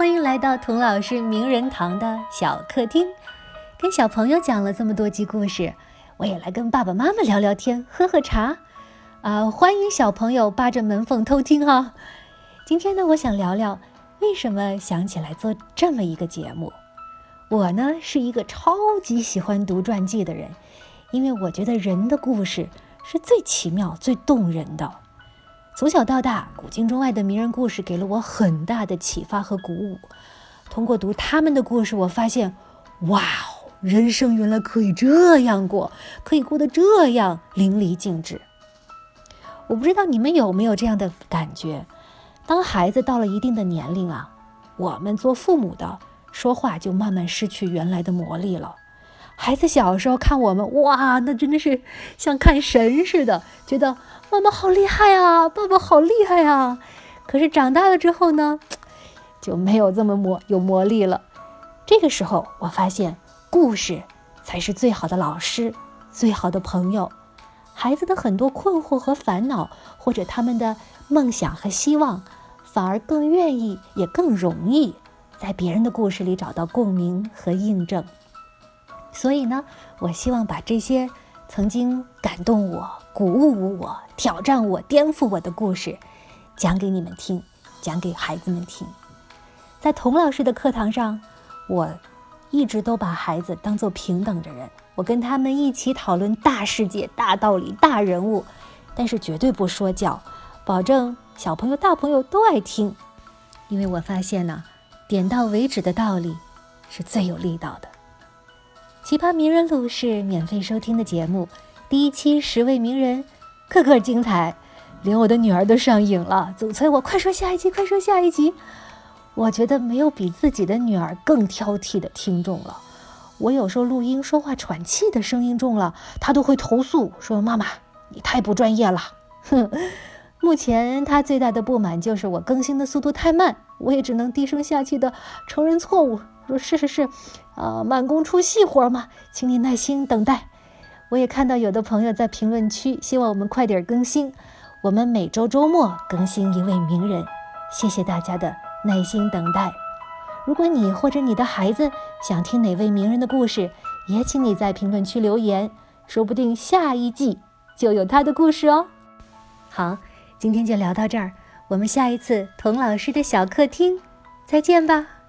欢迎来到童老师名人堂的小客厅。跟小朋友讲了这么多集故事，我也来跟爸爸妈妈聊聊天，喝喝茶。啊，欢迎小朋友扒着门缝偷听哈。今天呢，我想聊聊为什么想起来做这么一个节目。我呢是一个超级喜欢读传记的人，因为我觉得人的故事是最奇妙、最动人的。从小到大，古今中外的名人故事给了我很大的启发和鼓舞。通过读他们的故事，我发现，哇哦，人生原来可以这样过，可以过得这样淋漓尽致。我不知道你们有没有这样的感觉？当孩子到了一定的年龄啊，我们做父母的说话就慢慢失去原来的魔力了。孩子小时候看我们，哇，那真的是像看神似的，觉得妈妈好厉害啊，爸爸好厉害啊。可是长大了之后呢，就没有这么魔有魔力了。这个时候，我发现故事才是最好的老师，最好的朋友。孩子的很多困惑和烦恼，或者他们的梦想和希望，反而更愿意，也更容易在别人的故事里找到共鸣和印证。所以呢，我希望把这些曾经感动我、鼓舞我、挑战我、颠覆我的故事，讲给你们听，讲给孩子们听。在童老师的课堂上，我一直都把孩子当做平等的人，我跟他们一起讨论大世界、大道理、大人物，但是绝对不说教，保证小朋友、大朋友都爱听。因为我发现呢，点到为止的道理是最有力道的。奇葩名人录是免费收听的节目，第一期十位名人，个个精彩，连我的女儿都上瘾了，总催我快说下一集，快说下一集。我觉得没有比自己的女儿更挑剔的听众了。我有时候录音说话喘气的声音重了，她都会投诉说：“妈妈，你太不专业了。”哼，目前她最大的不满就是我更新的速度太慢，我也只能低声下气的承认错误。说是是是，啊，慢工出细活嘛，请你耐心等待。我也看到有的朋友在评论区希望我们快点更新，我们每周周末更新一位名人，谢谢大家的耐心等待。如果你或者你的孩子想听哪位名人的故事，也请你在评论区留言，说不定下一季就有他的故事哦。好，今天就聊到这儿，我们下一次童老师的小客厅再见吧。